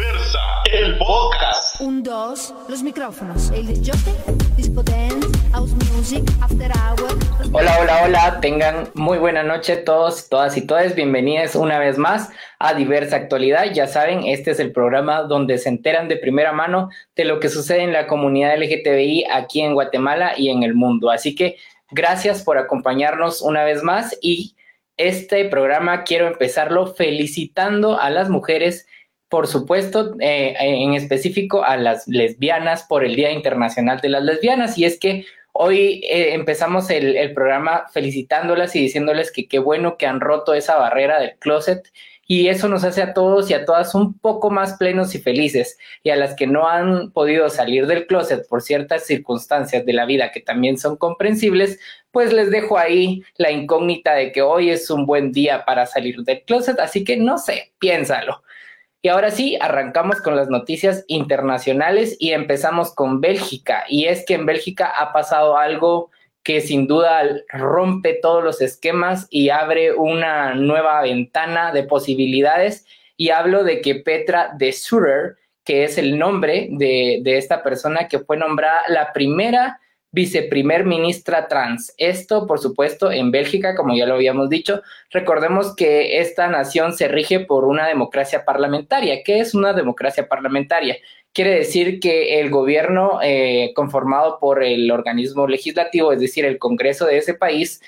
Diversa, el podcast. Un, dos, los micrófonos. El disjockey, disco dance, house music, after hour. Hola, hola, hola. Tengan muy buena noche todos, todas y todas. Bienvenidos una vez más a Diversa Actualidad. Ya saben, este es el programa donde se enteran de primera mano de lo que sucede en la comunidad LGTBI aquí en Guatemala y en el mundo. Así que gracias por acompañarnos una vez más y este programa quiero empezarlo felicitando a las mujeres, por supuesto, eh, en específico a las lesbianas por el Día Internacional de las Lesbianas. Y es que hoy eh, empezamos el, el, programa felicitándolas y diciéndoles que qué bueno que han roto esa barrera del closet. Y eso nos hace a todos y a todas un poco más plenos y felices. Y a las que no han podido salir del closet por ciertas circunstancias de la vida que también son comprensibles, pues les dejo ahí la incógnita de que hoy es un buen día para salir del closet, así que no sé, piénsalo. Y ahora sí, arrancamos con las noticias internacionales y empezamos con Bélgica. Y es que en Bélgica ha pasado algo que sin duda rompe todos los esquemas y abre una nueva ventana de posibilidades. Y hablo de que Petra de Sutter, que es el nombre de, de esta persona que fue nombrada la primera viceprimer ministra trans. Esto, por supuesto, en Bélgica, como ya lo habíamos dicho, recordemos que esta nación se rige por una democracia parlamentaria. ¿Qué es una democracia parlamentaria? Quiere decir que el gobierno eh, conformado por el organismo legislativo, es decir, el Congreso de ese país,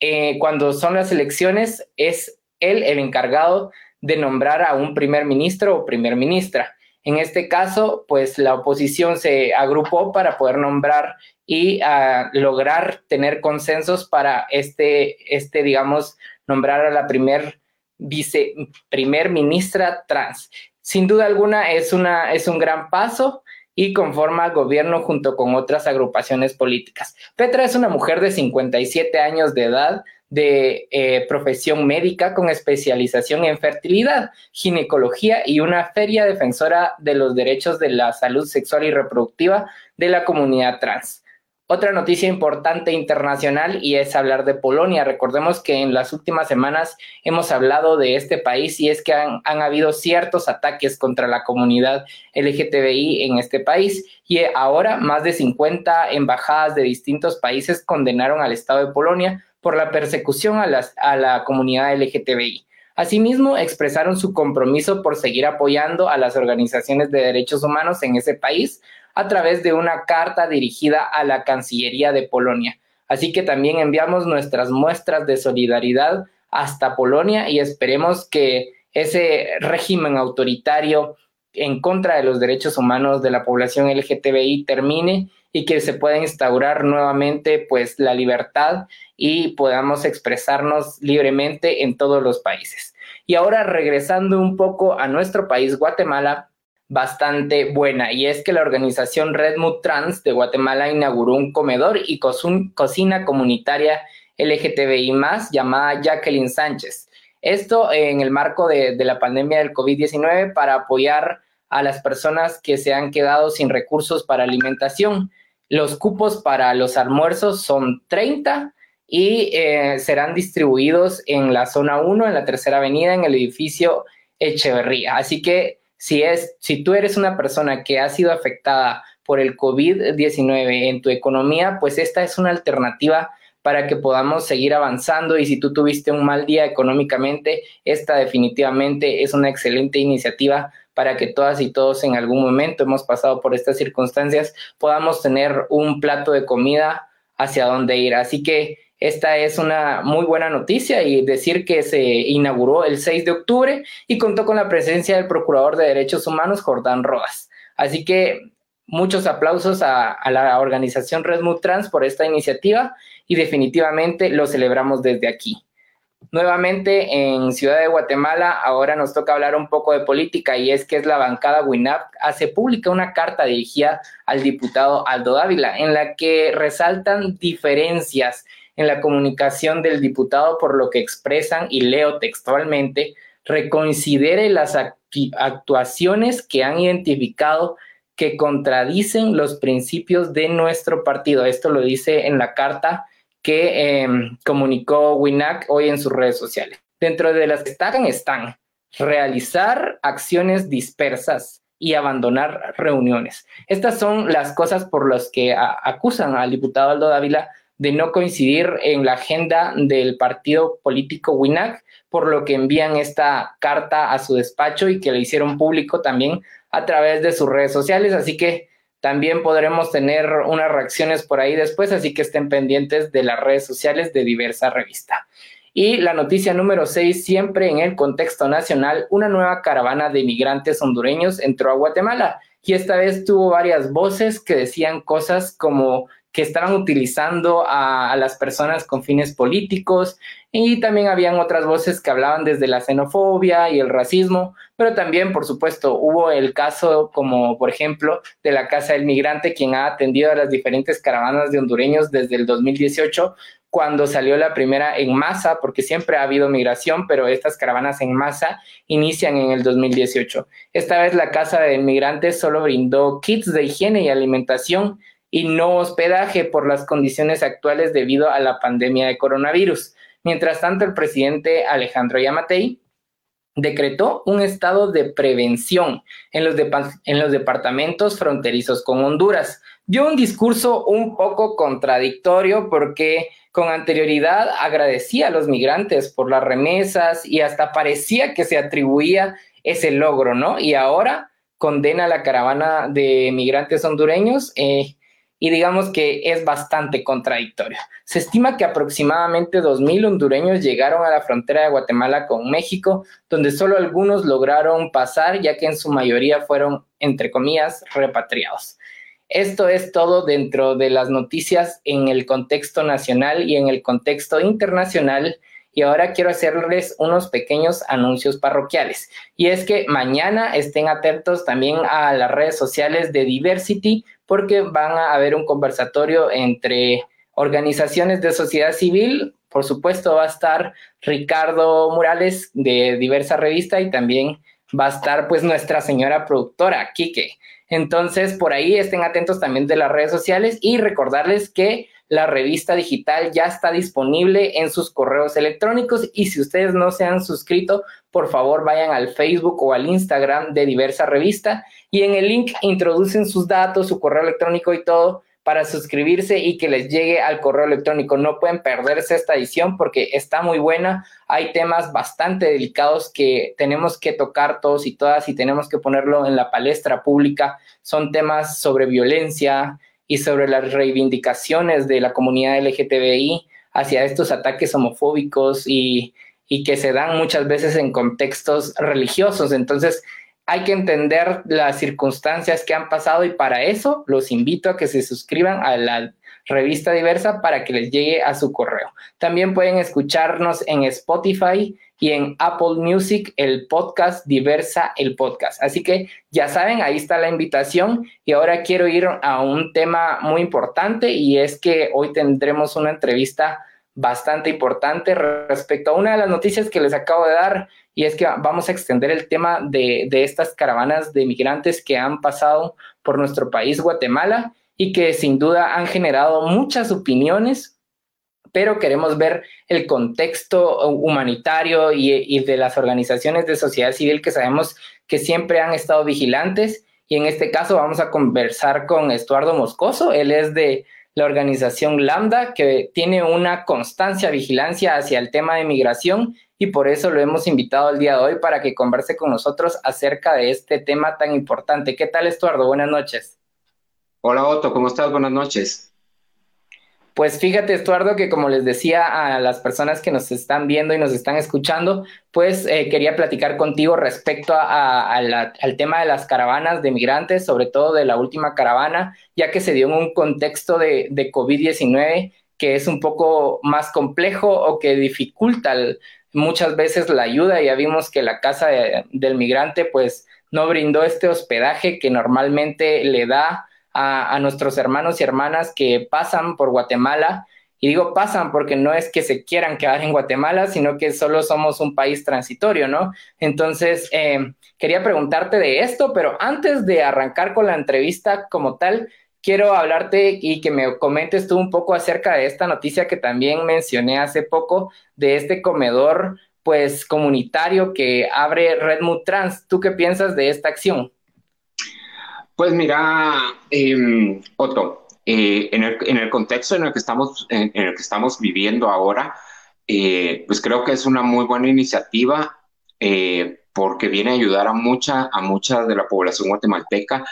eh, cuando son las elecciones, es él el encargado de nombrar a un primer ministro o primer ministra. En este caso, pues la oposición se agrupó para poder nombrar y a lograr tener consensos para este, este, digamos, nombrar a la primer vice, primer ministra trans. Sin duda alguna es, una, es un gran paso y conforma gobierno junto con otras agrupaciones políticas. Petra es una mujer de 57 años de edad, de eh, profesión médica con especialización en fertilidad, ginecología y una feria defensora de los derechos de la salud sexual y reproductiva de la comunidad trans. Otra noticia importante internacional y es hablar de Polonia. Recordemos que en las últimas semanas hemos hablado de este país y es que han, han, habido ciertos ataques contra la comunidad LGTBI en este país y ahora más de 50 embajadas de distintos países condenaron al Estado de Polonia por la persecución a, las, a la comunidad LGTBI. Asimismo, expresaron su compromiso por seguir apoyando a las organizaciones de derechos humanos en ese país, a través de una carta dirigida a la Cancillería de Polonia. Así que también enviamos nuestras muestras de solidaridad hasta Polonia y esperemos que ese régimen autoritario en contra de los derechos humanos de la población LGTBI termine y que se pueda instaurar nuevamente pues la libertad y podamos expresarnos libremente en todos los países. Y ahora regresando un poco a nuestro país, Guatemala, bastante buena y es que la organización Redwood Trans de Guatemala inauguró un comedor y cocina comunitaria LGTBI más llamada Jacqueline Sánchez. Esto en el marco de, de la pandemia del COVID-19 para apoyar a las personas que se han quedado sin recursos para alimentación. Los cupos para los almuerzos son 30 y eh, serán distribuidos en la zona 1, en la tercera avenida, en el edificio Echeverría. Así que si, es, si tú eres una persona que ha sido afectada por el COVID-19 en tu economía, pues esta es una alternativa para que podamos seguir avanzando y si tú tuviste un mal día económicamente, esta definitivamente es una excelente iniciativa para que todas y todos en algún momento hemos pasado por estas circunstancias, podamos tener un plato de comida hacia dónde ir. Así que esta es una muy buena noticia y decir que se inauguró el 6 de octubre y contó con la presencia del Procurador de Derechos Humanos, Jordán Rodas. Así que muchos aplausos a, la organización Redmut Trans por esta iniciativa y definitivamente lo celebramos desde aquí. Nuevamente en Ciudad de Guatemala, ahora nos toca hablar un poco de política y es que es la bancada WINAP hace pública una carta dirigida al diputado Aldo Dávila en la que resaltan diferencias en la comunicación del diputado por lo que expresan, y leo textualmente, reconsidere las actuaciones que han identificado que contradicen los principios de nuestro partido. Esto lo dice en la carta que em, comunicó WINAC hoy en sus redes sociales. Dentro de las que destacan están realizar acciones dispersas y abandonar reuniones. Estas son las cosas por las que acusan al diputado Aldo Dávila de no coincidir en la agenda del partido político WINAC, por lo que envían esta carta a su despacho y que le hicieron público también a través de sus redes sociales. Así que también podremos tener unas reacciones por ahí después, así que estén pendientes de las redes sociales de diversa revista. Y la noticia número 6, siempre en el contexto nacional, una nueva caravana de migrantes hondureños entró a Guatemala y esta vez tuvo varias voces que decían cosas como que estaban utilizando a, las personas con fines políticos y también habían otras voces que hablaban desde la xenofobia y el racismo, pero también, por supuesto, hubo el caso como, por ejemplo, de la Casa del Migrante, quien ha atendido a las diferentes caravanas de hondureños desde el 2018, cuando salió la primera en masa, porque siempre ha habido migración, pero estas caravanas en masa inician en el 2018. Esta vez la Casa del Migrante solo brindó kits de higiene y alimentación y no hospedaje por las condiciones actuales debido a la pandemia de coronavirus. Mientras tanto, el presidente Alejandro Yamatei decretó un estado de prevención en los, en los departamentos fronterizos con Honduras. Dio un discurso un poco contradictorio porque con anterioridad agradecía a los migrantes por las remesas y hasta parecía que se atribuía ese logro, ¿no? Y ahora condena a la caravana de migrantes hondureños eh, y digamos que es bastante contradictorio. Se estima que aproximadamente 2.000 hondureños llegaron a la frontera de Guatemala con México, donde solo algunos lograron pasar, ya que en su mayoría fueron, entre comillas, repatriados. Esto es todo dentro de las noticias en el contexto nacional y en el contexto internacional. Y ahora quiero hacerles unos pequeños anuncios parroquiales. Y es que mañana estén atentos también a las redes sociales de Diversity porque van a haber un conversatorio entre organizaciones de sociedad civil. Por supuesto, va a estar Ricardo Morales de diversa revista y también va a estar pues nuestra señora productora, Kike. Entonces, por ahí estén atentos también de las redes sociales y recordarles que la revista digital ya está disponible en sus correos electrónicos y si ustedes no se han suscrito, por favor vayan al Facebook o al Instagram de diversa revista y en el link introducen sus datos, su correo electrónico y todo para suscribirse y que les llegue al correo electrónico. No pueden perderse esta edición porque está muy buena. Hay temas bastante delicados que tenemos que tocar todos y todas y tenemos que ponerlo en la palestra pública. Son temas sobre violencia y sobre las reivindicaciones de la comunidad LGTBI hacia estos ataques homofóbicos y, y que se dan muchas veces en contextos religiosos. Entonces, hay que entender las circunstancias que han pasado y para eso los invito a que se suscriban a la revista diversa para que les llegue a su correo. También pueden escucharnos en Spotify y en Apple Music el podcast Diversa el podcast. Así que ya saben, ahí está la invitación y ahora quiero ir a un tema muy importante y es que hoy tendremos una entrevista bastante importante respecto a una de las noticias que les acabo de dar y es que vamos a extender el tema de, estas caravanas de migrantes que han pasado por nuestro país, Guatemala, y que sin duda han generado muchas opiniones, pero queremos ver el contexto humanitario y, y de las organizaciones de sociedad civil que sabemos que siempre han estado vigilantes. Y en este caso vamos a conversar con Estuardo Moscoso, él es de la organización Lambda, que tiene una constancia vigilancia hacia el tema de migración y por eso lo hemos invitado el día de hoy para que converse con nosotros acerca de este tema tan importante. ¿Qué tal, Estuardo? Buenas noches. Hola, Otto, ¿cómo estás? Buenas noches. Pues fíjate, Estuardo, que como les decía a las personas que nos están viendo y nos están escuchando, pues eh, quería platicar contigo respecto al tema de las caravanas de migrantes, sobre todo de la última caravana, ya que se dio en un contexto de, de COVID-19 que es un poco más complejo o que dificulta el, muchas veces la ayuda. Ya vimos que la casa del migrante pues no brindó este hospedaje que normalmente le da a, nuestros hermanos y hermanas que pasan por Guatemala. Y digo pasan porque no es que se quieran quedar en Guatemala, sino que solo somos un país transitorio, ¿no? Entonces, eh, quería preguntarte de esto, pero antes de arrancar con la entrevista como tal, quiero hablarte y que me comentes tú un poco acerca de esta noticia que también mencioné hace poco, de este comedor pues comunitario que abre Redmond Trans. ¿Tú qué piensas de esta acción? Pues mira, em, Otto, eh, en, el, contexto en el que estamos, en, el que estamos viviendo ahora, eh, pues creo que es una muy buena iniciativa eh, porque viene a ayudar a mucha, a mucha de la población guatemalteca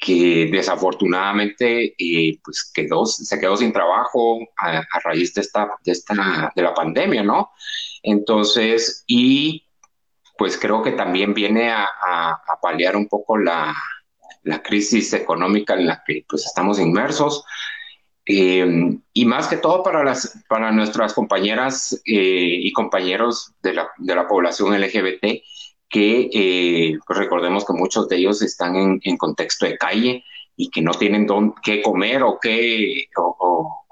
que desafortunadamente pues quedó, se quedó sin trabajo a, raíz de esta, de esta, de la pandemia, ¿no? Entonces, y pues creo que también viene a, paliar un poco la, la crisis económica en la que pues, estamos inmersos. Eh, y más que todo para, las, para nuestras compañeras eh, y compañeros de la, de la, población LGBT, que eh, pues recordemos que muchos de ellos están en, en, contexto de calle y que no tienen qué comer o, qué, o,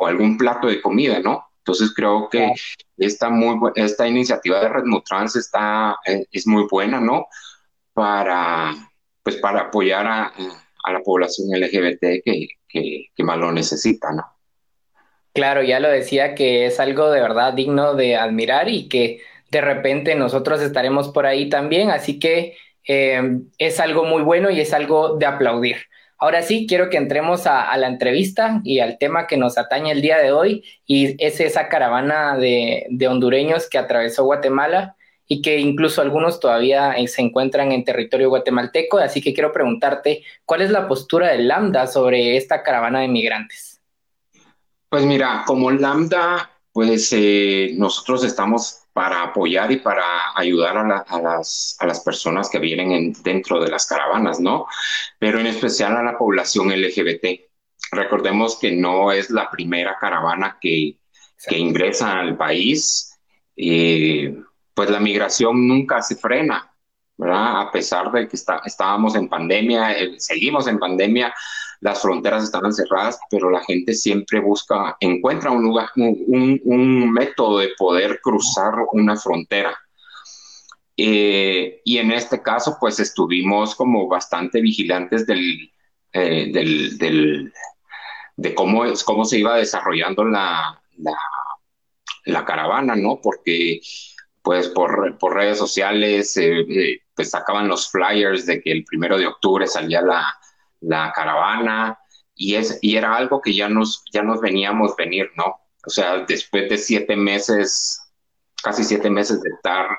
algún plato de comida, ¿no? Entonces creo que esta, muy, esta iniciativa de Red Trans está, es muy buena, ¿no? Para, pues para apoyar a, la población LGBT que, que, más lo necesita, ¿no? Claro, ya lo decía que es algo de verdad digno de admirar y que de repente nosotros estaremos por ahí también, así que eh, es algo muy bueno y es algo de aplaudir. Ahora sí, quiero que entremos a, la entrevista y al tema que nos atañe el día de hoy, y es esa caravana de, de hondureños que atravesó Guatemala y que incluso algunos todavía eh, se encuentran en territorio guatemalteco. Así que quiero preguntarte, ¿cuál es la postura de Lambda sobre esta caravana de migrantes? Pues mira, como Lambda, pues eh, nosotros estamos para apoyar y para ayudar a, las, a las, personas que vienen dentro de las caravanas, ¿no? Pero en especial a la población LGBT. Recordemos que no es la primera caravana que, que ingresa al país. Eh, pues la migración nunca se frena, ¿verdad? A pesar de que estábamos en pandemia, eh, seguimos en pandemia, las fronteras estaban cerradas, pero la gente siempre busca, encuentra un lugar, un, método de poder cruzar una frontera. Eh, y en este caso, pues estuvimos como bastante vigilantes del, eh, del, de cómo, cómo se iba desarrollando la, la, caravana, ¿no? Porque pues por, por redes sociales, eh, pues sacaban los flyers de que el primero de octubre salía la, la, caravana y, es, y era algo que ya nos, ya nos veníamos venir, ¿no? O sea, después de siete meses, casi siete meses de estar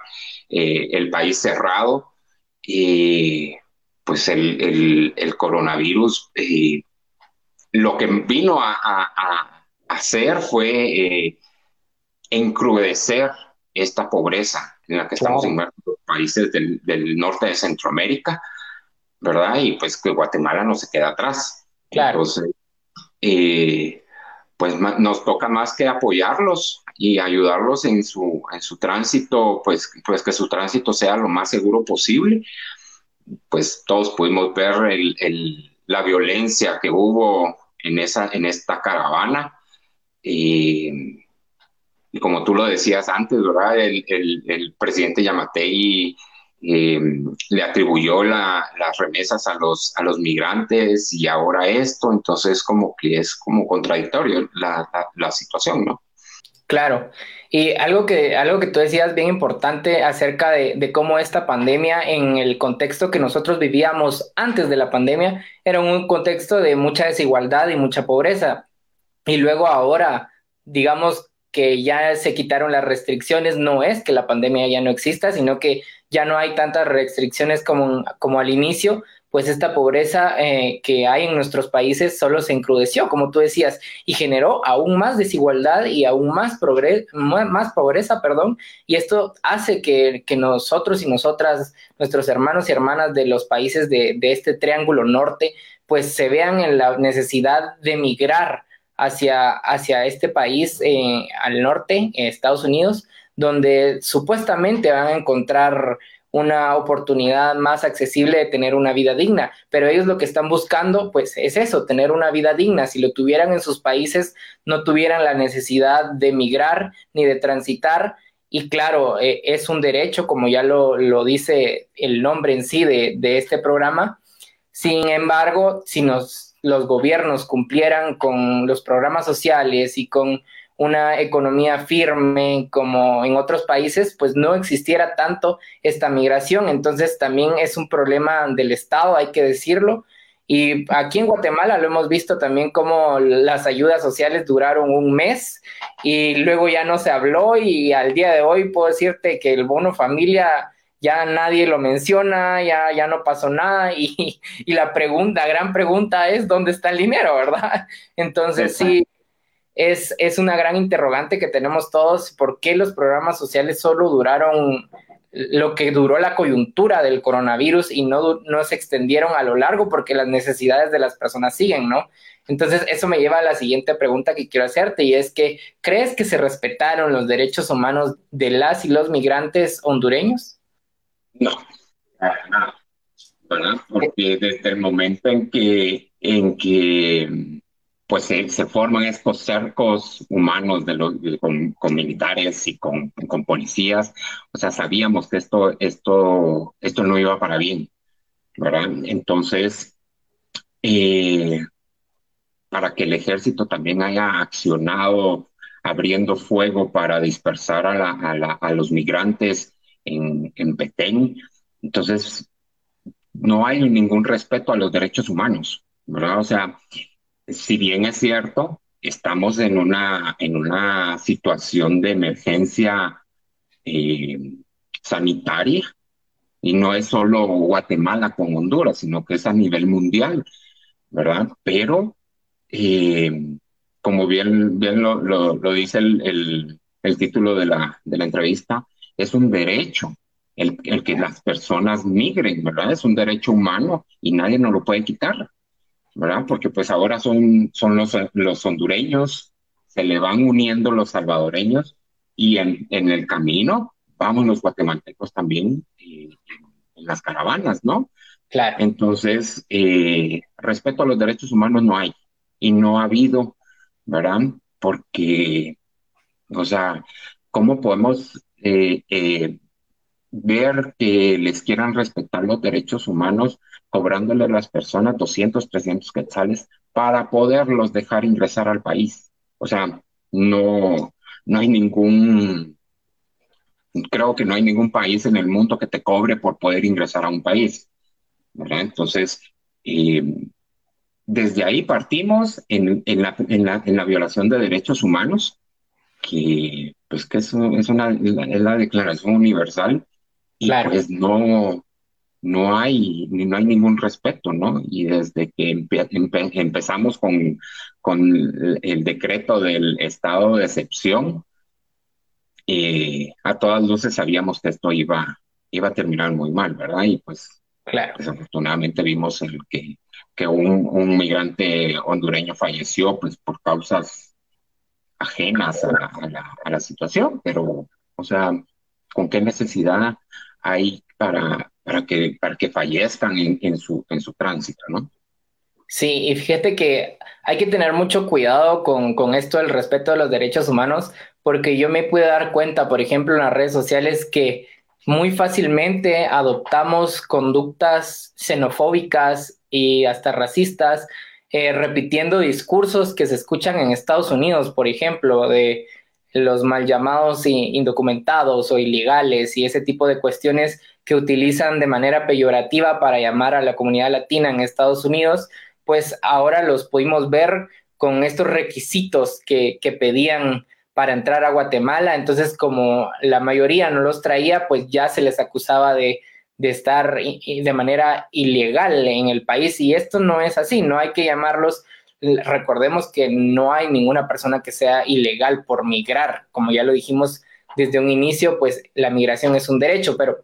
eh, el país cerrado, y pues el, el, el coronavirus lo que vino a, a, a hacer fue encrudecer esta pobreza en la que estamos en los países del, norte de Centroamérica, ¿verdad? Y pues que Guatemala no se queda atrás. Claro. Entonces, eh, pues nos toca más que apoyarlos y ayudarlos en su, en su tránsito, pues, pues que su tránsito sea lo más seguro posible. Pues todos pudimos ver la violencia que hubo en, esa, en esta caravana. Y y como tú lo decías antes, ¿verdad? El, el, presidente Yamatei eh, le atribuyó las remesas a los, a los migrantes y ahora esto, entonces como que es como contradictorio la, la, situación, ¿no? Claro. Y algo que, algo que tú decías bien importante acerca de, de, cómo esta pandemia, en el contexto que nosotros vivíamos antes de la pandemia, era un contexto de mucha desigualdad y mucha pobreza. Y luego ahora, digamos, que ya se quitaron las restricciones, no es que la pandemia ya no exista, sino que ya no hay tantas restricciones como, como al inicio, pues esta pobreza eh, que hay en nuestros países solo se encrudeció, como tú decías, y generó aún más desigualdad y aún más, más pobreza, perdón, y esto hace que, que, nosotros y nosotras, nuestros hermanos y hermanas de los países de, de este triángulo norte, pues se vean en la necesidad de migrar hacia, hacia este país eh, al norte, Estados Unidos, donde supuestamente van a encontrar una oportunidad más accesible de tener una vida digna, pero ellos lo que están buscando, pues es eso, tener una vida digna. Si lo tuvieran en sus países, no tuvieran la necesidad de migrar ni de transitar. Y claro, eh, es un derecho, como ya lo, lo dice el nombre en sí de, de este programa. Sin embargo, si nos los gobiernos cumplieran con los programas sociales y con una economía firme como en otros países, pues no existiera tanto esta migración. Entonces también es un problema del Estado, hay que decirlo. Y aquí en Guatemala lo hemos visto también como las ayudas sociales duraron un mes y luego ya no se habló y al día de hoy puedo decirte que el bono familia ya nadie lo menciona, ya, ya no pasó nada y, y la pregunta, gran pregunta es dónde está el dinero, ¿verdad? Entonces sí, es, es una gran interrogante que tenemos todos, ¿por qué los programas sociales solo duraron lo que duró la coyuntura del coronavirus y no, no se extendieron a lo largo porque las necesidades de las personas siguen, ¿no? Entonces, eso me lleva a la siguiente pregunta que quiero hacerte y es que, ¿crees que se respetaron los derechos humanos de las y los migrantes hondureños? No, nada, ¿verdad? Porque desde el momento en que, en que pues se, forman estos cercos humanos de los, con, militares y con, policías. O sea, sabíamos que esto, esto, esto no iba para bien, ¿verdad? Entonces, eh, para que el ejército también haya accionado abriendo fuego para dispersar a, a, los migrantes en, en Petén, entonces no hay ningún respeto a los derechos humanos, ¿verdad? O sea, si bien es cierto, estamos en una, en una situación de emergencia eh, sanitaria y no es solo Guatemala con Honduras, sino que es a nivel mundial, ¿verdad? Pero, eh, como bien, bien lo, lo, dice el, el, título de la, de la entrevista, es un derecho el, el, que las personas migren, ¿verdad? Es un derecho humano y nadie nos lo puede quitar. ¿Verdad? Porque pues ahora son, son los, los hondureños, se le van uniendo los salvadoreños y en, en el camino vamos los guatemaltecos también eh, en las caravanas, ¿no? Claro. Entonces, eh, respeto a los derechos humanos no hay y no ha habido, ¿verdad? Porque, o sea, ¿cómo podemos eh, eh ver que les quieran respetar los derechos humanos cobrándole a las personas 200, 300 quetzales para poderlos dejar ingresar al país. O sea, no, no hay ningún, creo que no hay ningún país en el mundo que te cobre por poder ingresar a un país. ¿verdad? Entonces, eh, desde ahí partimos en, en, la, en, la, en, la, violación de derechos humanos, que pues que es, es una es la Declaración Universal y pues no, no hay, no hay ningún respeto, ¿no? Y desde que empezamos con, con el decreto del estado de excepción, eh, a todas luces sabíamos que esto iba, iba a terminar muy mal, ¿verdad? Y pues claro. desafortunadamente vimos el que, que un, un, migrante hondureño falleció pues por causas ajenas a la, a la, a la situación, pero, o sea, ¿con qué necesidad hay para, para, que, para que fallezcan en, en, su, en su tránsito, ¿no? Sí, y fíjate que hay que tener mucho cuidado con, con esto del respeto de los derechos humanos, porque yo me pude dar cuenta, por ejemplo, en las redes sociales que muy fácilmente adoptamos conductas xenofóbicas y hasta racistas, eh, repitiendo discursos que se escuchan en Estados Unidos, por ejemplo, de los mal llamados indocumentados o ilegales y ese tipo de cuestiones que utilizan de manera peyorativa para llamar a la comunidad latina en Estados Unidos, pues ahora los pudimos ver con estos requisitos que, que pedían para entrar a Guatemala. Entonces, como la mayoría no los traía, pues ya se les acusaba de, de estar de manera ilegal en el país. Y esto no es así, no hay que llamarlos recordemos que no hay ninguna persona que sea ilegal por migrar. Como ya lo dijimos desde un inicio, pues la migración es un derecho, pero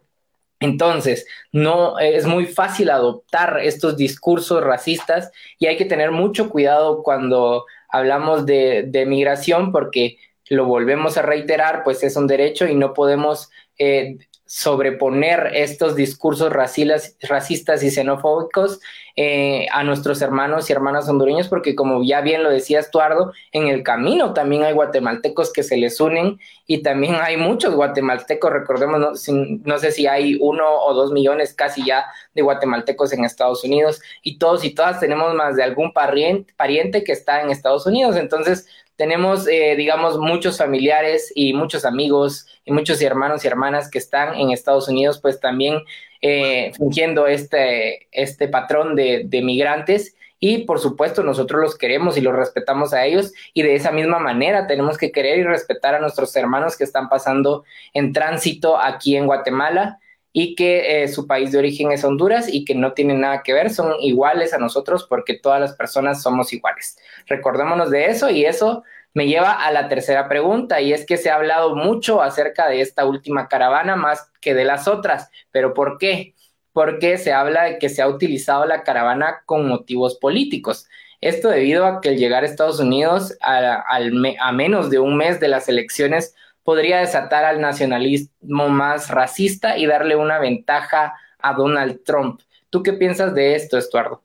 entonces, no es muy fácil adoptar estos discursos racistas y hay que tener mucho cuidado cuando hablamos de, de migración porque lo volvemos a reiterar, pues es un derecho y no podemos eh, sobreponer estos discursos racistas y xenofóbicos eh, a nuestros hermanos y hermanas hondureños, porque como ya bien lo decía Estuardo, en el camino también hay guatemaltecos que se les unen y también hay muchos guatemaltecos, recordemos, no, sé si hay uno o dos millones casi ya de guatemaltecos en Estados Unidos y todos y todas tenemos más de algún pariente que está en Estados Unidos, entonces tenemos, eh, digamos, muchos familiares y muchos amigos y muchos hermanos y hermanas que están en Estados Unidos, pues también eh, fingiendo este, este patrón de, de migrantes. Y por supuesto nosotros los queremos y los respetamos a ellos. Y de esa misma manera tenemos que querer y respetar a nuestros hermanos que están pasando en tránsito aquí en Guatemala y que eh, su país de origen es Honduras y que no tienen nada que ver, son iguales a nosotros porque todas las personas somos iguales. Recordémonos de eso y eso me lleva a la tercera pregunta y es que se ha hablado mucho acerca de esta última caravana más que de las otras, pero ¿por qué? Porque se habla de que se ha utilizado la caravana con motivos políticos. Esto debido a que el llegar a Estados Unidos a, a menos de un mes de las elecciones podría desatar al nacionalismo más racista y darle una ventaja a Donald Trump. ¿Tú qué piensas de esto, Estuardo?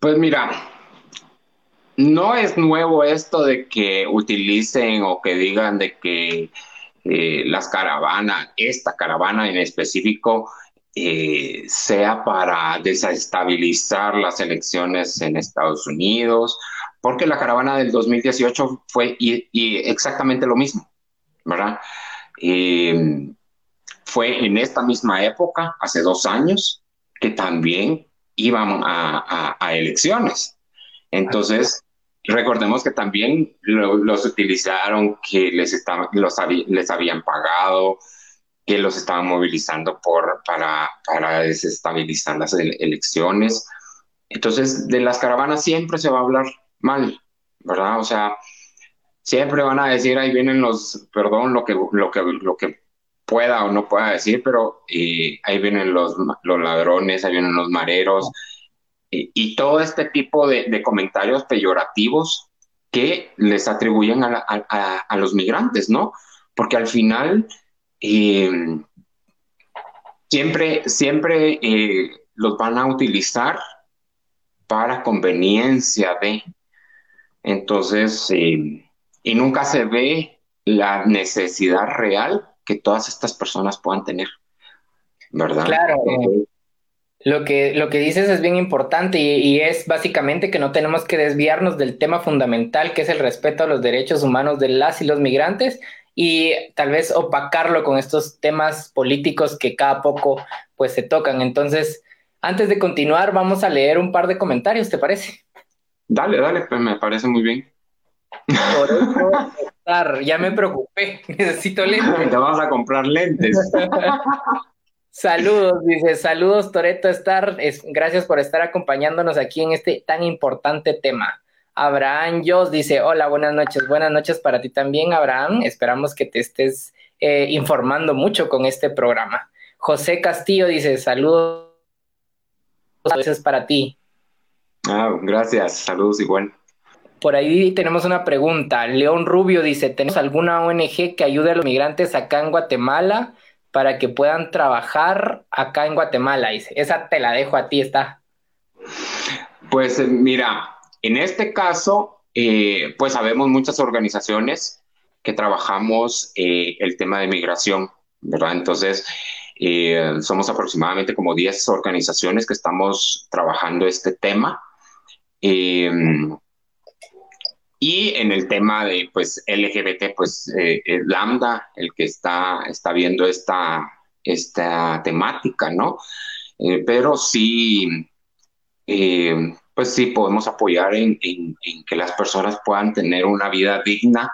Pues mira, no es nuevo esto de que utilicen o que digan de que eh, las caravanas, esta caravana en específico, eh, sea para desestabilizar las elecciones en Estados Unidos, porque la caravana del 2018 fue y, exactamente lo mismo, ¿verdad? Eh, fue en esta misma época, hace dos años, que también iban a, elecciones. Entonces, recordemos que también los utilizaron, que les, estaban, les habían pagado, que los estaban movilizando por, para desestabilizar las elecciones. Entonces, de las caravanas siempre se va a hablar mal, ¿verdad? O sea, siempre van a decir, ahí vienen los, perdón, lo que, lo que, lo que pueda o no pueda decir, pero ahí vienen los, los ladrones, ahí vienen los mareros, y, todo este tipo de, comentarios peyorativos que les atribuyen a, a los migrantes, ¿no? Porque al final eh, siempre, siempre eh, los van a utilizar para conveniencia de. Entonces, eh, y nunca se ve la necesidad real que todas estas personas puedan tener. ¿Verdad? Claro. Lo que, lo que dices es bien importante y, y, es básicamente que no tenemos que desviarnos del tema fundamental que es el respeto a los derechos humanos de las y los migrantes y tal vez opacarlo con estos temas políticos que cada poco pues se tocan. Entonces, antes de continuar, vamos a leer un par de comentarios, ¿te parece? Dale, dale, pues me parece muy bien. Por eso, ya me preocupé, necesito lentes. Te vamos a comprar lentes. Saludos, dice, saludos Toreto Star, es, gracias por estar acompañándonos aquí en este tan importante tema. Abraham Jos dice, hola, buenas noches, buenas noches para ti también, Abraham. Esperamos que te estés eh, informando mucho con este programa. José Castillo dice, saludos, gracias para ti. Ah, gracias, saludos igual. Por ahí tenemos una pregunta. León Rubio dice, ¿tenemos alguna ONG que ayude a los migrantes acá en Guatemala para que puedan trabajar acá en Guatemala? Dice, esa te la dejo a ti, está. Pues eh, mira, en este caso, eh, pues sabemos muchas organizaciones que trabajamos eh, el tema de migración, ¿verdad? Entonces, eh, somos aproximadamente como 10 organizaciones que estamos trabajando este tema. Y en el tema de pues LGBT, pues Lambda, el que está, está viendo esta, esta temática, ¿no? pero sí, pues sí podemos apoyar en, que las personas puedan tener una vida digna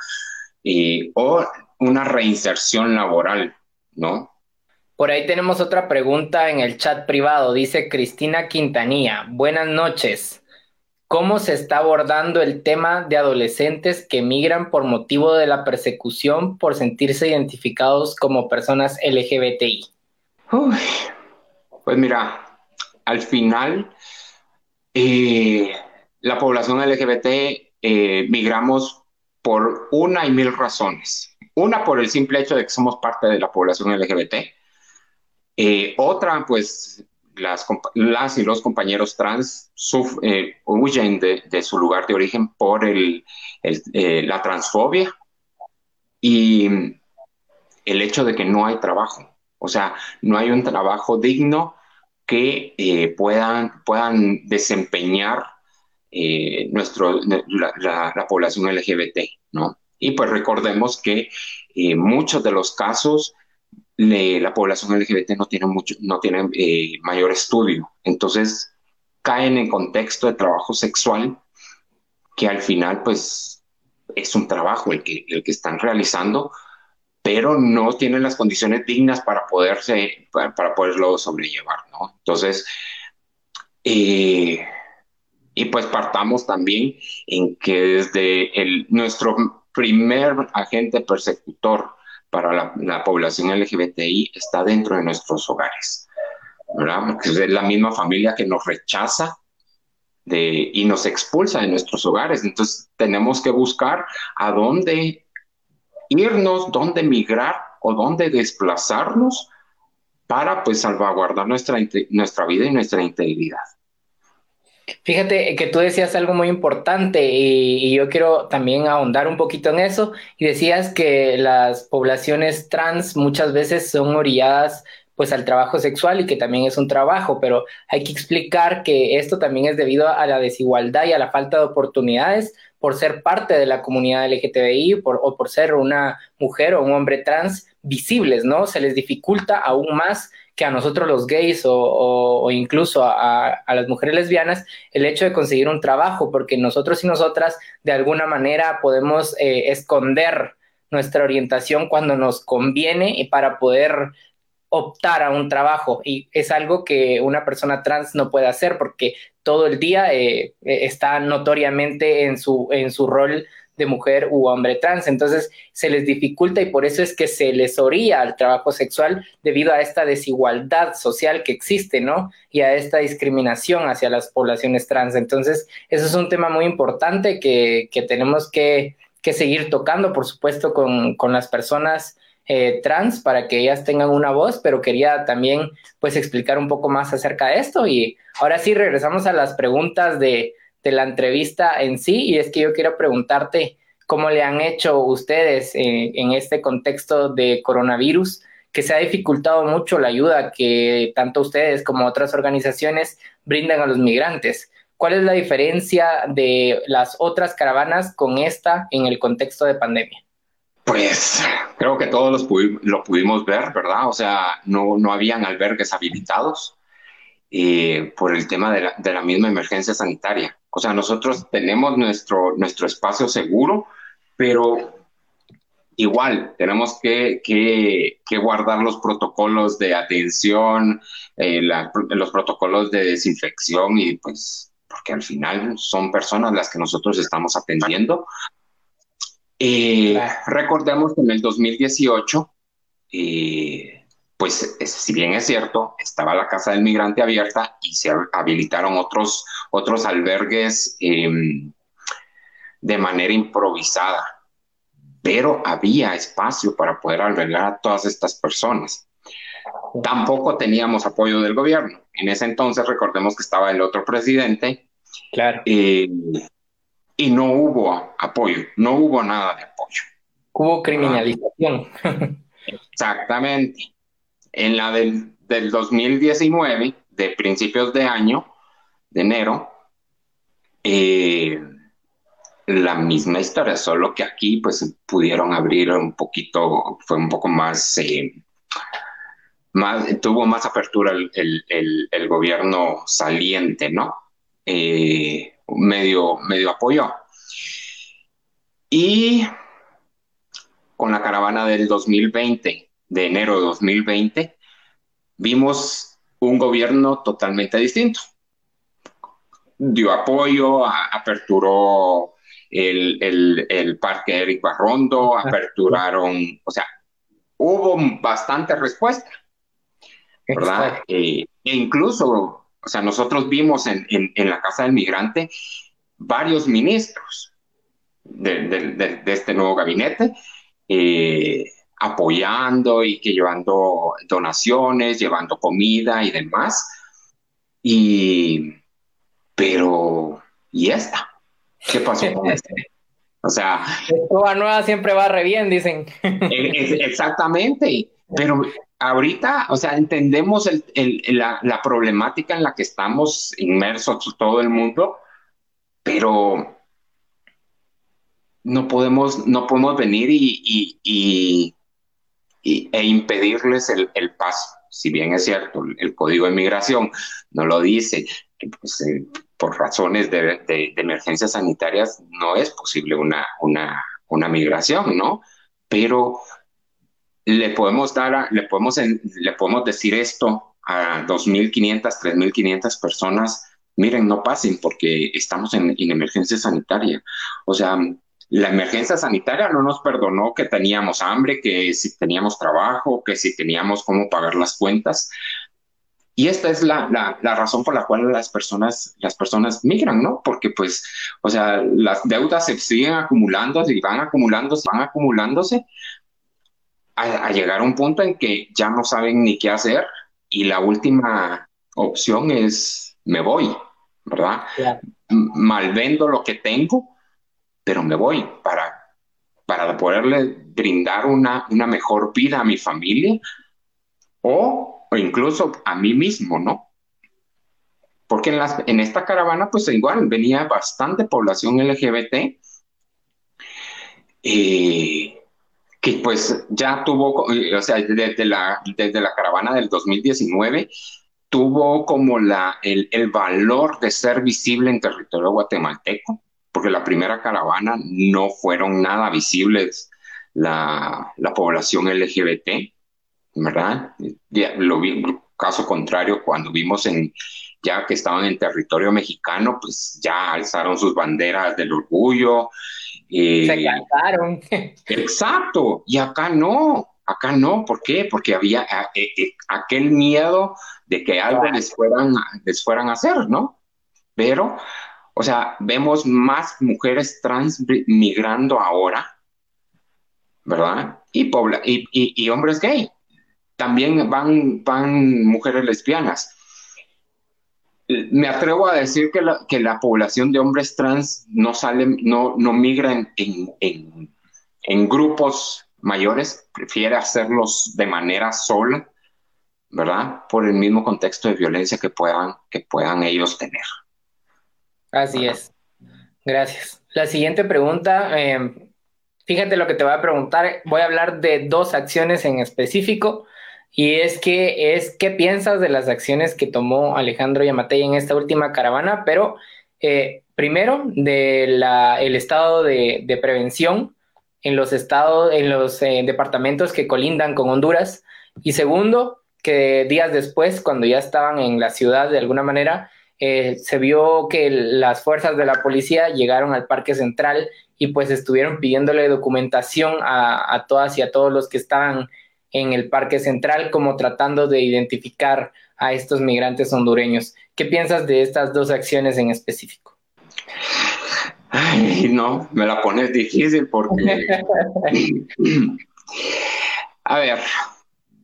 o una reinserción laboral, ¿no? Por ahí tenemos otra pregunta en el chat privado. Dice Cristina Quintanilla, buenas noches. ¿Cómo se está abordando el tema de adolescentes que migran por motivo de la persecución por sentirse identificados como personas LGBTI? pues mira, al final eh, la población LGBT eh, migramos por una y mil razones. Una por el simple hecho de que somos parte de la población LGBT. Eh, otra, pues las, las, y los compañeros trans huyen de, su lugar de origen por el, la transfobia y el hecho de que no hay trabajo. O sea, no hay un trabajo digno que eh, puedan, puedan desempeñar eh, nuestro, la, población LGBT, ¿no? Y pues recordemos que eh, muchos de los casos la población LGBT no tiene, mucho, no tiene eh, mayor estudio, entonces caen en contexto de trabajo sexual que al final pues es un trabajo el que, el que están realizando, pero no tienen las condiciones dignas para poderse, para, poderlo sobrellevar, ¿no? Entonces, eh, y pues partamos también en que desde el, nuestro primer agente persecutor para la, población LGBTI está dentro de nuestros hogares, ¿verdad? Porque es la misma familia que nos rechaza de, y nos expulsa de nuestros hogares. Entonces tenemos que buscar a dónde irnos, dónde migrar o dónde desplazarnos para pues salvaguardar nuestra, nuestra vida y nuestra integridad. Fíjate que tú decías algo muy importante y, yo quiero también ahondar un poquito en eso y decías que las poblaciones trans muchas veces son orilladas pues al trabajo sexual y que también es un trabajo, pero hay que explicar que esto también es debido a la desigualdad y a la falta de oportunidades por ser parte de la comunidad LGTBI o por ser una mujer o un hombre trans visibles, ¿no? Se les dificulta aún más que a nosotros los gays o, incluso a, las mujeres lesbianas el hecho de conseguir un trabajo, porque nosotros y nosotras de alguna manera podemos eh, esconder nuestra orientación cuando nos conviene y para poder optar a un trabajo. Y es algo que una persona trans no puede hacer porque todo el día eh, está notoriamente en su, en su rol de mujer u hombre trans. Entonces se les dificulta y por eso es que se les orilla al trabajo sexual debido a esta desigualdad social que existe, ¿no? Y a esta discriminación hacia las poblaciones trans. Entonces, eso es un tema muy importante que, tenemos que, seguir tocando, por supuesto, con, las personas eh, trans para que ellas tengan una voz, pero quería también pues explicar un poco más acerca de esto y ahora sí regresamos a las preguntas de, de la entrevista en sí y es que yo quiero preguntarte cómo le han hecho ustedes eh, en este contexto de coronavirus, que se ha dificultado mucho la ayuda que tanto ustedes como otras organizaciones brindan a los migrantes. ¿Cuál es la diferencia de las otras caravanas con esta en el contexto de pandemia? Pues creo que todos los lo pudimos ver, ¿verdad? O sea, no, no habían albergues habilitados eh, por el tema de la, de la misma emergencia sanitaria. O sea, nosotros tenemos nuestro, nuestro espacio seguro, pero igual tenemos que, que, guardar los protocolos de atención, eh, los protocolos de desinfección y pues porque al final son personas las que nosotros estamos atendiendo. Eh, recordemos que en el 2018 pues si bien es cierto, estaba la Casa del Migrante abierta y se habilitaron otros, otros albergues em, de manera improvisada, pero había espacio para poder albergar a todas estas personas. Tampoco teníamos apoyo del gobierno. En ese entonces recordemos que estaba el otro presidente. Claro. Eh, y no hubo apoyo, no hubo nada de apoyo. Hubo criminalización. Exactamente. En la del, del 2019, de principios de año, de enero, eh, la misma historia, solo que aquí pues pudieron abrir un poquito, fue un poco más, eh, más tuvo más apertura el, el, gobierno saliente, ¿no? Eh, medio, medio apoyo. Y con la caravana del 2020, de enero de 2020, vimos un gobierno totalmente distinto. Dio apoyo, aperturó el, el, parque Eric Barrondo, aperturaron, o sea, hubo bastante respuesta, ¿verdad? Eh, e incluso, o sea, nosotros vimos en, en, la Casa del Migrante varios ministros de, de, de este nuevo gabinete. Eh, apoyando y que llevando donaciones, llevando comida y demás. Y, pero, ¿y esta? ¿Qué pasó con este? O sea... Toda nueva siempre va re bien, dicen. exactamente, pero ahorita, o sea, entendemos la, la, problemática en la que estamos inmersos todo el mundo, pero no podemos, no podemos venir y, y, e impedirles el, paso. Si bien es cierto, el código de migración no lo dice, pues, eh, por razones de, emergencias sanitarias no es posible una, una, una migración, ¿no? Pero le podemos dar, le, podemos, le podemos decir esto a 2.500, 3.500 personas, miren, no pasen porque estamos en, en, emergencia sanitaria. O sea, la emergencia sanitaria no nos perdonó que teníamos hambre, que si teníamos trabajo, que si teníamos cómo pagar las cuentas. Y esta es la, la, razón por la cual las personas, las personas migran, ¿no? Porque pues, o sea, las deudas se siguen acumulando y van acumulándose, van acumulándose a, llegar a un punto en que ya no saben ni qué hacer y la última opción es me voy, ¿verdad? Malvendo lo que tengo pero me voy para, para poderle brindar una, una mejor vida a mi familia o, incluso a mí mismo, ¿no? Porque en, las, en esta caravana, pues igual venía bastante población LGBT. Eh, que pues ya tuvo, o sea, desde la, desde la caravana del 2019, tuvo como la, el, el valor de ser visible en territorio guatemalteco porque la primera caravana no fueron nada visibles la, población LGBT, ¿verdad? Ya, lo vi, caso contrario, cuando vimos en, ya que estaban en territorio mexicano, pues ya alzaron sus banderas del orgullo. Eh, Se cantaron. Exacto, y acá no, acá no, ¿por qué? Porque había eh, eh, aquel miedo de que algo les fueran, les fueran a hacer, ¿no? Pero o sea, vemos más mujeres trans migrando ahora, ¿verdad? Y, y, hombres gay. También van, van mujeres lesbianas. Me atrevo a decir que la, que la población de hombres trans no sale, no, no migra en, en, en grupos mayores, prefiere hacerlos de manera sola, ¿verdad? Por el mismo contexto de violencia que puedan, que puedan ellos tener. Así es. Gracias. La siguiente pregunta, eh, fíjate lo que te voy a preguntar. Voy a hablar de dos acciones en específico. Y es que es qué piensas de las acciones que tomó Alejandro Yamatei en esta última caravana, pero eh, primero del el estado de, prevención en los estados, en los eh, departamentos que colindan con Honduras, y segundo, que días después, cuando ya estaban en la ciudad de alguna manera, eh, se vio que las fuerzas de la policía llegaron al Parque Central y pues estuvieron pidiéndole documentación a, todas y a todos los que estaban en el Parque Central, como tratando de identificar a estos migrantes hondureños. ¿Qué piensas de estas dos acciones en específico? Ay, no, me la pones difícil porque... a ver,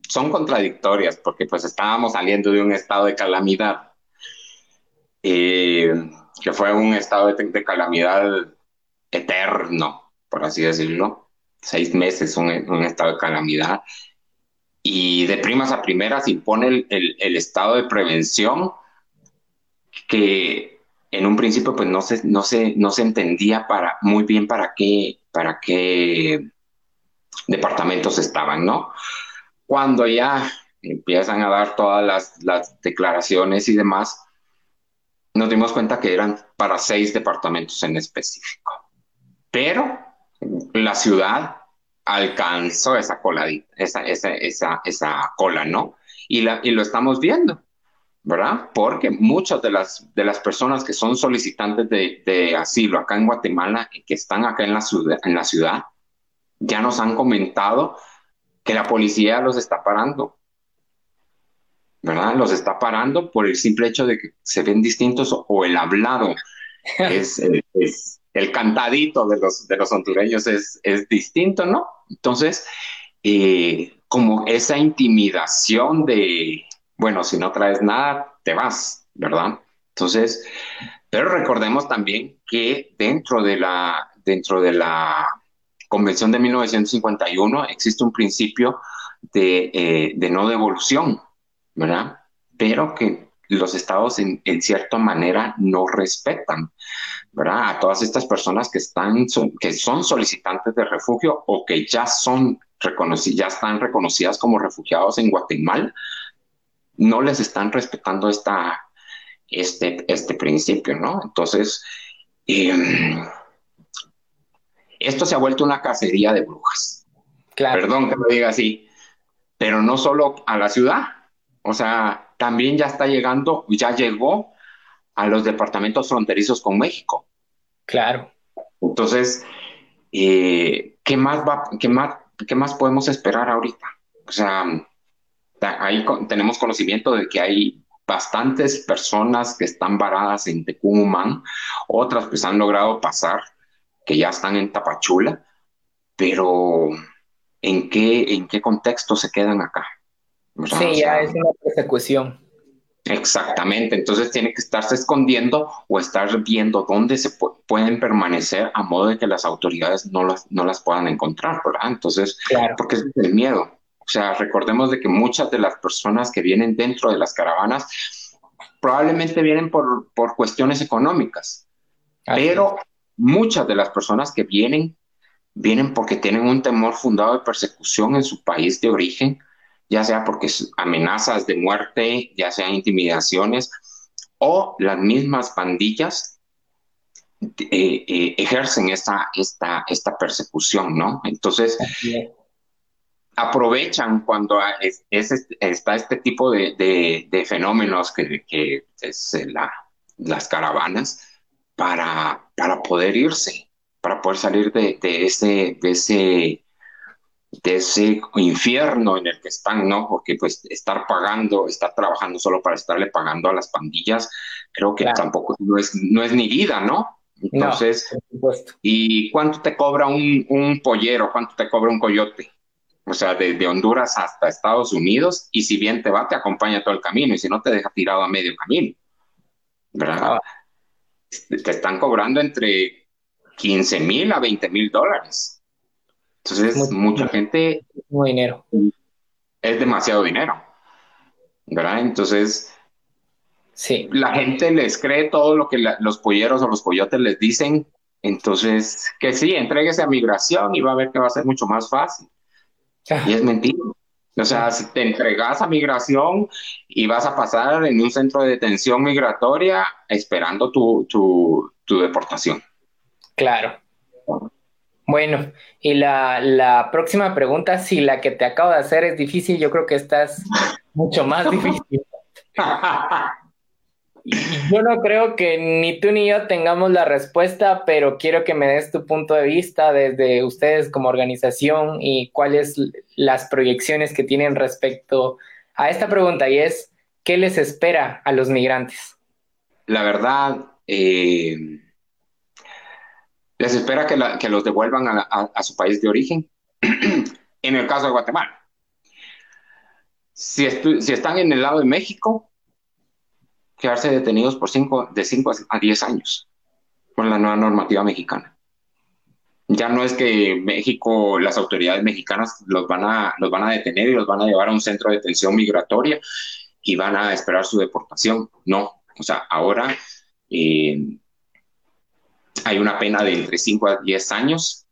son contradictorias porque pues estábamos saliendo de un estado de calamidad que fue un estado de, calamidad eterno, por así decirlo, seis meses, un, estado de calamidad, y de primas a primeras impone el, estado de prevención que en un principio pues no se, no se, no se entendía para, muy bien para qué, para qué departamentos estaban, ¿no? Cuando ya empiezan a dar todas las, las declaraciones y demás, nos dimos cuenta que eran para seis departamentos en específico. Pero la ciudad alcanzó esa cola, esa, esa, esa, esa cola, ¿no? Y, lo estamos viendo, ¿verdad? Porque muchas de las, de las personas que son solicitantes de, asilo acá en Guatemala y que están acá ciudad, en la ciudad, ya nos han comentado que la policía los está parando ¿verdad? Los está parando por el simple hecho de que se ven distintos o el hablado es, el cantadito de los, de los hondureños es, es distinto, ¿no? Entonces, eh, como esa intimidación de, bueno, si no traes nada, te vas, ¿verdad? Entonces, pero recordemos también que dentro de la, dentro de la Convención de 1951 existe un principio de, eh, de no devolución, ¿verdad? Pero que los estados en, cierta manera no respetan, ¿verdad? A todas estas personas que, están, que son solicitantes de refugio o que ya son ya están reconocidas como refugiados en Guatemala, no les están respetando esta, este, este principio, ¿no? Entonces, em, esto se ha vuelto una cacería de brujas. Perdón que lo diga así, pero no solo a la ciudad, o sea, también ya está llegando, ya llegó a los departamentos fronterizos con México. Claro. Entonces, eh, ¿qué, más va, qué, más, ¿qué más podemos esperar ahorita? O sea, ahí tenemos conocimiento de que hay bastantes personas que están varadas en Tecumán, otras que han logrado pasar, que ya están en Tapachula, pero ¿en qué, en qué contexto se quedan acá? Sí, ya es una persecución. Exactamente, entonces tiene que estarse escondiendo o estar viendo dónde se pueden permanecer a modo de que las autoridades no las, no las puedan encontrar, ¿verdad? Entonces, porque es el miedo. O sea, recordemos de que muchas de las personas que vienen dentro de las caravanas probablemente vienen por, por cuestiones económicas, pero muchas de las personas que vienen vienen porque tienen un temor fundado de persecución en su país de origen ya sea porque amenazas de muerte, ya sea intimidaciones, o las mismas pandillas eh, eh, ejercen esta, esta, esta persecución, ¿no? Entonces, aprovechan cuando es, está este tipo de, fenómenos que, que es la, las caravanas para, para poder irse, para poder salir de, de ese, de ese de ese infierno en el que están, ¿no? Porque pues estar pagando, estar trabajando solo para estarle pagando a las pandillas, creo que tampoco no es, no es ni vida, ¿no? Entonces, ¿y cuánto te cobra un, un, pollero? ¿Cuánto te cobra un coyote? O sea, de, Honduras hasta Estados Unidos, y si bien te va, te acompaña todo el camino, y si no, te deja tirado a medio camino. ¿Verdad? Ah. Te están cobrando entre 15 mil a 20 mil dólares entonces, mucha gente... Muy dinero. Es demasiado dinero. ¿Verdad? Entonces, sí. la gente les cree todo lo que los polleros o los coyotes les dicen. Entonces, que sí, entréguese a migración y va a ver que va a ser mucho más fácil. Y es mentira. O sea, si te entregas a migración y vas a pasar en un centro de detención migratoria esperando tu, tu, tu deportación. Claro. Bueno, y la, la, próxima pregunta, si la que te acabo de hacer es difícil, yo creo que esta es mucho más difícil. yo no creo que ni tú ni yo tengamos la respuesta, pero quiero que me des tu punto de vista desde ustedes como organización y cuáles las proyecciones que tienen respecto a esta pregunta y es, ¿qué les espera a los migrantes? La verdad, eh les espera que, los devuelvan a, su país de origen, en el caso de Guatemala. Si, están en el lado de México, quedarse detenidos por cinco, de 5 a 10 años con la nueva normativa mexicana. Ya no es que México, las autoridades mexicanas los van a, los van a detener y los van a llevar a un centro de detención migratoria y van a esperar su deportación. No, o sea, ahora eh, hay una pena de entre 5 a 10 años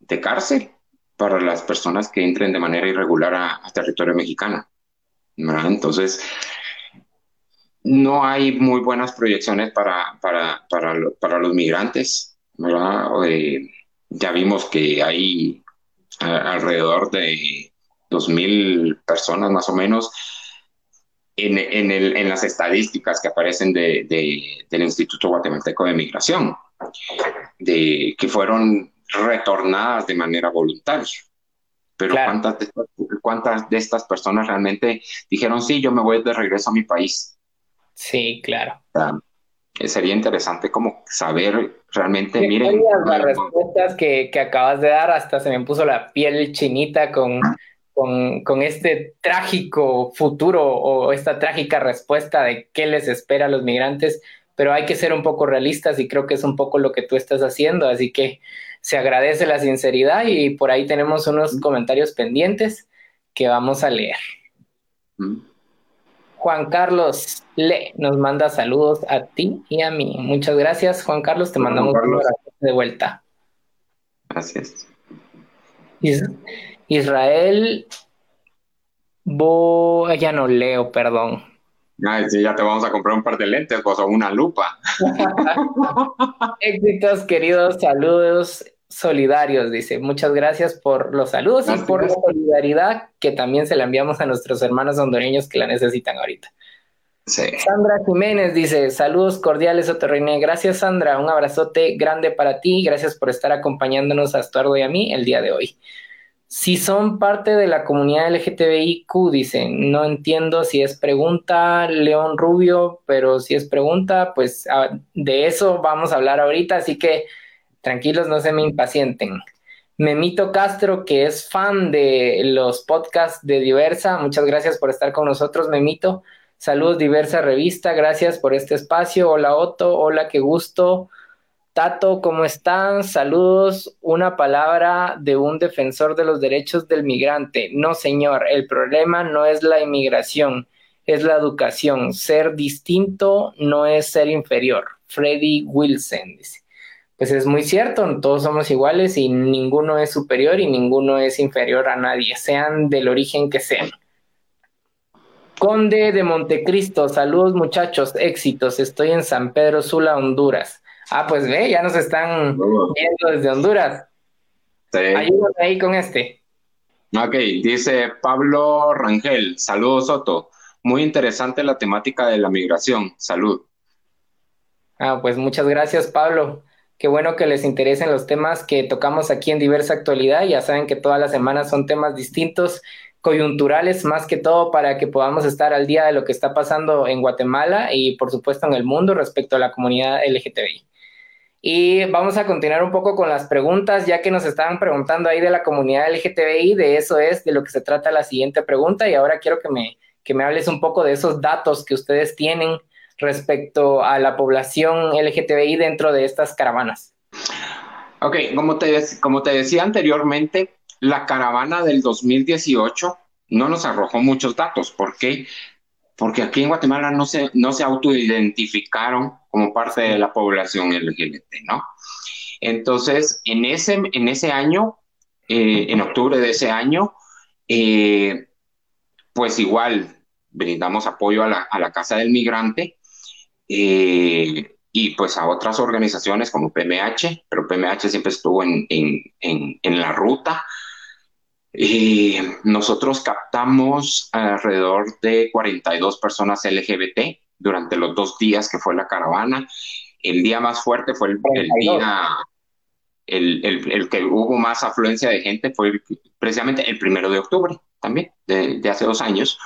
de cárcel para las personas que entren de manera irregular a, territorio mexicano. Entonces, no hay muy buenas proyecciones para, para, para, los migrantes. Eh, ya vimos que hay alrededor de 2.000 personas más o menos en, en, el, en las estadísticas que aparecen de, del Instituto Guatemalteco de Migración de, que fueron retornadas de manera voluntaria. Pero ¿cuántas, de, ¿cuántas de estas personas realmente dijeron, sí, yo me voy de regreso a mi país? Sí, claro. Sería interesante como saber realmente, miren... Las respuestas que, que, acabas de dar, hasta se me puso la piel chinita con, con, con, este trágico futuro o esta trágica respuesta de qué les espera a los migrantes pero hay que ser un poco realistas y creo que es un poco lo que tú estás haciendo, así que se agradece la sinceridad y por ahí tenemos unos comentarios pendientes que vamos a leer. Juan Carlos Le nos manda saludos a ti y a mí. Muchas gracias, Juan Carlos. Te mandamos un abrazo de vuelta. Gracias. Israel Bo... ya no leo, perdón. Ay, sí, ya te vamos a comprar un par de lentes, pues, o una lupa. Éxitos, queridos, saludos solidarios, dice. Muchas gracias por los saludos y por la solidaridad que también se la enviamos a nuestros hermanos hondureños que la necesitan ahorita. Sandra Jiménez dice, saludos cordiales, Otorrine. Gracias, Sandra. Un abrazote grande para ti. Gracias por estar acompañándonos a Estuardo y a mí el día de hoy. Si son parte de la comunidad LGTBIQ, dicen, no entiendo si es pregunta, León Rubio, pero si es pregunta, pues ah, de eso vamos a hablar ahorita, así que tranquilos, no se me impacienten. Memito Castro, que es fan de los podcasts de Diversa, muchas gracias por estar con nosotros, Memito. Saludos, Diversa Revista, gracias por este espacio. Hola, Otto, hola, qué gusto. Tato, ¿cómo están? Saludos. Una palabra de un defensor de los derechos del migrante. No, señor, el problema no es la inmigración, es la educación. Ser distinto no es ser inferior. Freddy Wilson dice. Pues es muy cierto, todos somos iguales y ninguno es superior y ninguno es inferior a nadie, sean del origen que sean. Conde de Montecristo, saludos muchachos, éxitos. Estoy en San Pedro Sula, Honduras. Ah, pues ve, ya nos están viendo desde Honduras. Sí. Ayúdame ahí con este. Ok, dice Pablo Rangel, saludos Soto. Muy interesante la temática de la migración. Salud. Ah, pues muchas gracias, Pablo. Qué bueno que les interesen los temas que tocamos aquí en Diversa Actualidad. Ya saben que todas las semanas son temas distintos, coyunturales, más que todo para que podamos estar al día de lo que está pasando en Guatemala y, por supuesto, en el mundo respecto a la comunidad LGTBI. Y vamos a continuar un poco con las preguntas, ya que nos estaban preguntando ahí de la comunidad LGTBI, de eso es de lo que se trata la siguiente pregunta. Y ahora quiero que me, que me hables un poco de esos datos que ustedes tienen respecto a la población LGTBI dentro de estas caravanas. Ok, como te, como te decía anteriormente, la caravana del 2018 no nos arrojó muchos datos. ¿Por qué? Porque aquí en Guatemala no se, no se autoidentificaron como parte de la población LGBT, ¿no? Entonces, en ese, en ese año, eh, en octubre de ese año, eh, pues igual brindamos apoyo a la, Casa del Migrante eh, y pues a otras organizaciones como PMH, pero PMH siempre estuvo en, en la ruta. Nosotros captamos alrededor de 42 personas LGBT durante los dos días que fue la caravana. El día más fuerte fue el, día, el, que hubo más afluencia de gente fue precisamente el primero de octubre, también, de, hace dos años.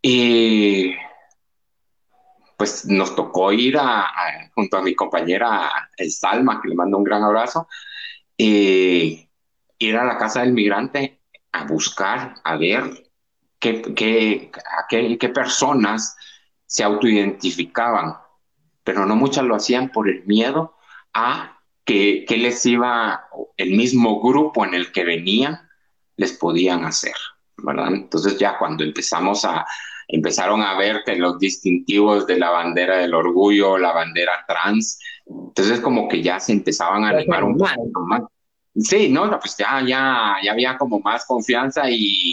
Y pues nos tocó ir a, junto a mi compañera Salma, que le mando un gran abrazo, ir a la casa del migrante a buscar, a ver qué, qué, qué, qué personas se autoidentificaban, pero no muchas lo hacían por el miedo a que, les iba, el mismo grupo en el que venían, les podían hacer, ¿verdad? Entonces ya cuando empezamos a, empezaron a ver que los distintivos de la bandera del orgullo, la bandera trans, entonces como que ya se empezaban a animar un poco más. Sí, no, pues ya, ya, ya había como más confianza y...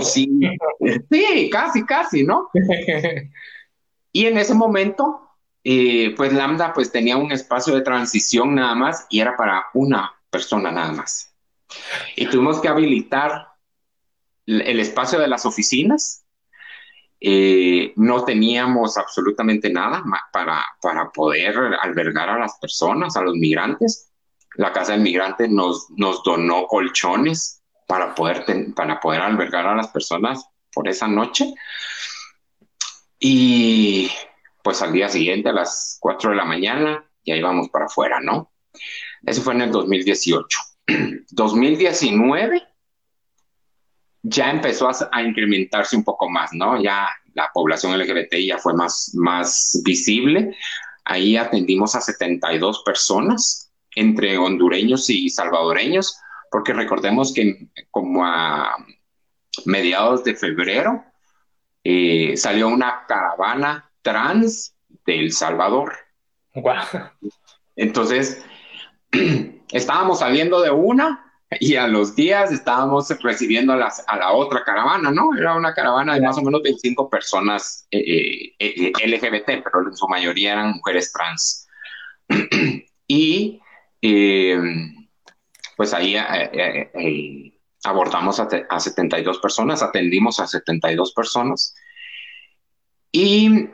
sí, sí, casi, casi, ¿no? y en ese momento, eh, pues Lambda pues tenía un espacio de transición nada más y era para una persona nada más. Y tuvimos que habilitar el espacio de las oficinas. Eh, no teníamos absolutamente nada para, para poder albergar a las personas, a los migrantes la Casa del Migrante nos, nos donó colchones para poder, para poder albergar a las personas por esa noche. Y pues al día siguiente, a las 4 de la mañana, ya íbamos para afuera, ¿no? Eso fue en el 2018. 2019 ya empezó a, incrementarse un poco más, ¿no? Ya la población LGBT ya fue más, más visible. Ahí atendimos a 72 personas entre hondureños y salvadoreños, porque recordemos que como a mediados de febrero eh, salió una caravana trans de El Salvador. Wow. Entonces, estábamos saliendo de una y a los días estábamos recibiendo a, las, a la otra caravana, ¿no? Era una caravana de más o menos 25 personas eh, eh, LGBT, pero en su mayoría eran mujeres trans. y pues ahí abordamos a, a, 72 personas, atendimos a 72 personas. Y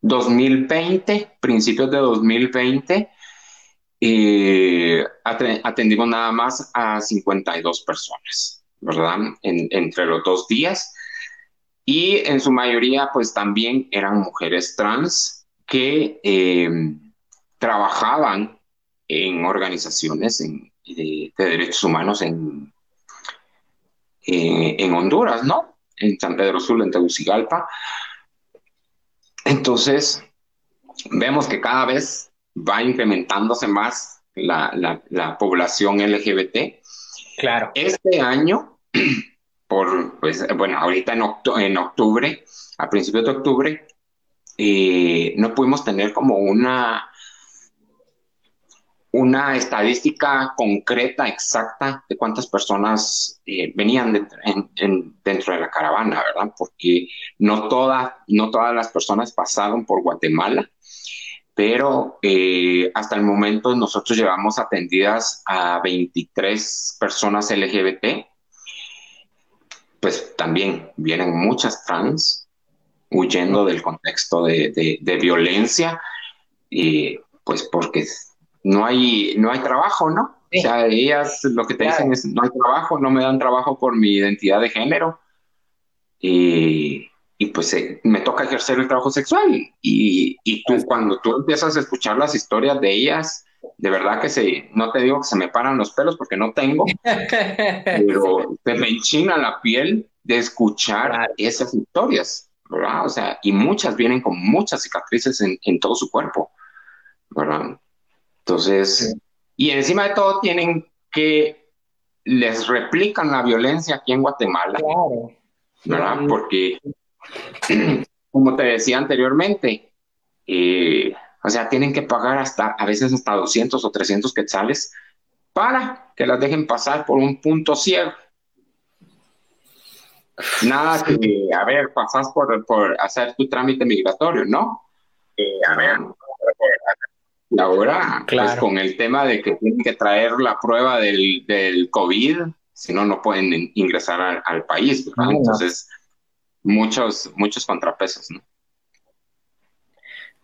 2020, eh, principios de 2020, eh, atendimos nada más a 52 personas, ¿verdad? entre los dos días. Y en su mayoría, pues también eran mujeres trans que eh, trabajaban en organizaciones de, derechos humanos en, en Honduras, ¿no? En San Pedro Sula, en Tegucigalpa. Entonces, vemos que cada vez va incrementándose más la, población LGBT. Claro. Este año, por, pues, bueno, ahorita en, en octubre, a principios de octubre, eh, no pudimos tener como una una estadística concreta, exacta, de cuántas personas eh, venían dentro de la caravana, ¿verdad? Porque no, no todas las personas pasaron por Guatemala, pero eh, hasta el momento nosotros llevamos atendidas a 23 personas LGBT, pues también vienen muchas trans huyendo del contexto de, de violencia, y pues porque no hay, no hay trabajo, ¿no? O sea, ellas lo que te dicen es, no hay trabajo, no me dan trabajo por mi identidad de género. Y, y pues eh, me toca ejercer el trabajo sexual. Y, y tú, cuando tú empiezas a escuchar las historias de ellas, de verdad que se, no te digo que se me paran los pelos porque no tengo, pero te me enchina la piel de escuchar esas historias, ¿verdad? O sea, y muchas vienen con muchas cicatrices en, en todo su cuerpo, ¿verdad? Entonces, y encima de todo tienen que les replican la violencia aquí en Guatemala. Claro. ¿Verdad? Porque, como te decía anteriormente, eh, o sea, tienen que pagar hasta, a veces hasta 200 o 300 quetzales para que las dejen pasar por un punto ciego. Nada que, a ver, pasas por, por hacer tu trámite migratorio, ¿no? Eh, a ver, ahora, pues con el tema de que tienen que traer la prueba del, del COVID, si no, no pueden ingresar al, país, ¿verdad? Entonces, muchos, muchos contrapesos, ¿no?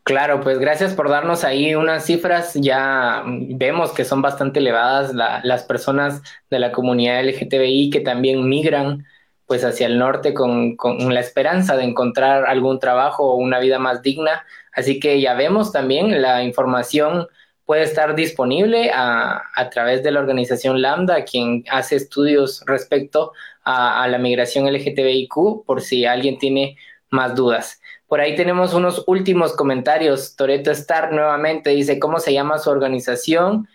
Claro, pues gracias por darnos ahí unas cifras. Ya vemos que son bastante elevadas las personas de la comunidad LGTBI que también migran pues hacia el norte con, con la esperanza de encontrar algún trabajo o una vida más digna Así que ya vemos también la información puede estar disponible a, través de la organización Lambda, quien hace estudios respecto a, la migración LGTBIQ, por si alguien tiene más dudas. Por ahí tenemos unos últimos comentarios. Toreto Star nuevamente dice cómo se llama su organización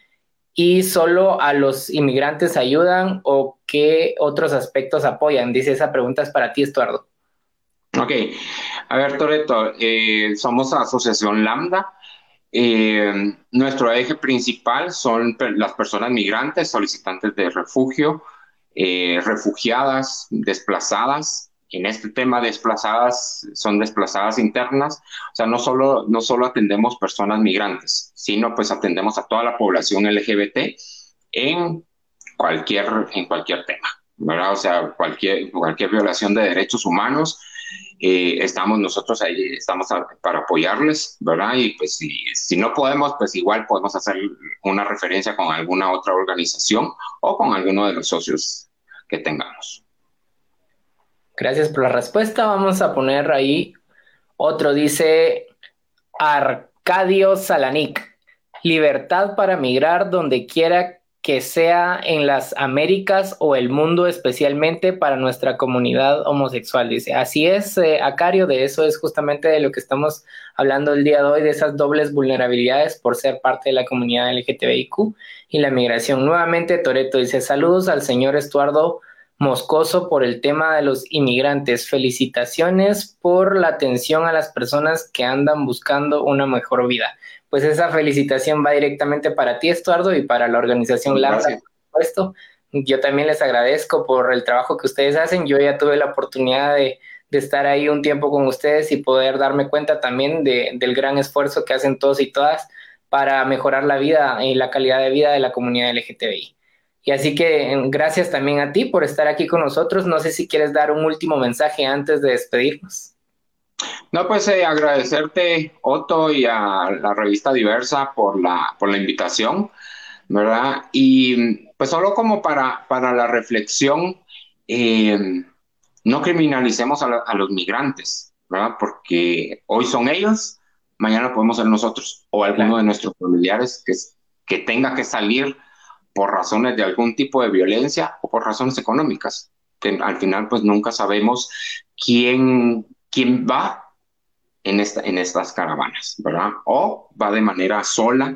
y solo a los inmigrantes ayudan o qué otros aspectos apoyan. Dice esa pregunta es para ti, Estuardo. Ok, a ver, Toreto, eh, somos Asociación Lambda. Eh, nuestro eje principal son las personas migrantes, solicitantes de refugio, eh, refugiadas, desplazadas. En este tema, desplazadas son desplazadas internas. O sea, no solo, no solo atendemos personas migrantes, sino pues atendemos a toda la población LGBT en cualquier, en cualquier tema, ¿verdad? O sea, cualquier, cualquier violación de derechos humanos, eh, estamos nosotros ahí, estamos para apoyarles, ¿verdad? Y pues si, si no podemos, pues igual podemos hacer una referencia con alguna otra organización o con alguno de los socios que tengamos. Gracias por la respuesta. Vamos a poner ahí otro, dice Arcadio Salanic. Libertad para migrar donde quiera que sea en las Américas o el mundo especialmente para nuestra comunidad homosexual. Dice, así es, eh, Acario, de eso es justamente de lo que estamos hablando el día de hoy, de esas dobles vulnerabilidades por ser parte de la comunidad LGTBIQ y la migración. Nuevamente, Toreto dice, saludos al señor Estuardo Moscoso por el tema de los inmigrantes. Felicitaciones por la atención a las personas que andan buscando una mejor vida. Pues esa felicitación va directamente para ti, Estuardo, y para la organización LAMDA, por supuesto. Yo también les agradezco por el trabajo que ustedes hacen. Yo ya tuve la oportunidad de, estar ahí un tiempo con ustedes y poder darme cuenta también del gran esfuerzo que hacen todos y todas para mejorar la vida y la calidad de vida de la comunidad LGTBI. Y así que gracias también a ti por estar aquí con nosotros. No sé si quieres dar un último mensaje antes de despedirnos. No, pues eh, agradecerte, Otto, y a la revista Diversa por la, por la invitación, ¿verdad? Y pues solo como para, para la reflexión, eh, no criminalicemos a, los migrantes, ¿verdad? Porque hoy son ellos, mañana podemos ser nosotros o alguno de nuestros familiares que, que tenga que salir por razones de algún tipo de violencia o por razones económicas, que al final pues nunca sabemos quién, quién va en, esta, en estas caravanas, ¿verdad? O va de manera sola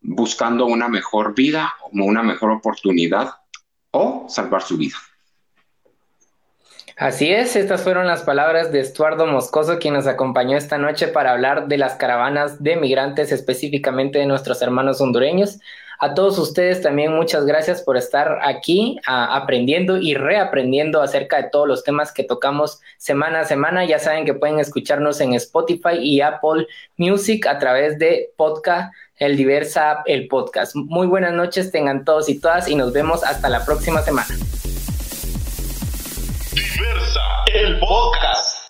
buscando una mejor vida, una mejor oportunidad o salvar su vida. Así es, estas fueron las palabras de Estuardo Moscoso, quien nos acompañó esta noche para hablar de las caravanas de migrantes, específicamente de nuestros hermanos hondureños. A todos ustedes también muchas gracias por estar aquí aprendiendo y reaprendiendo acerca de todos los temas que tocamos semana a semana. Ya saben que pueden escucharnos en Spotify y Apple Music a través de podcast, el Diversa, el podcast. Muy buenas noches tengan todos y todas y nos vemos hasta la próxima semana. Diversa, el podcast.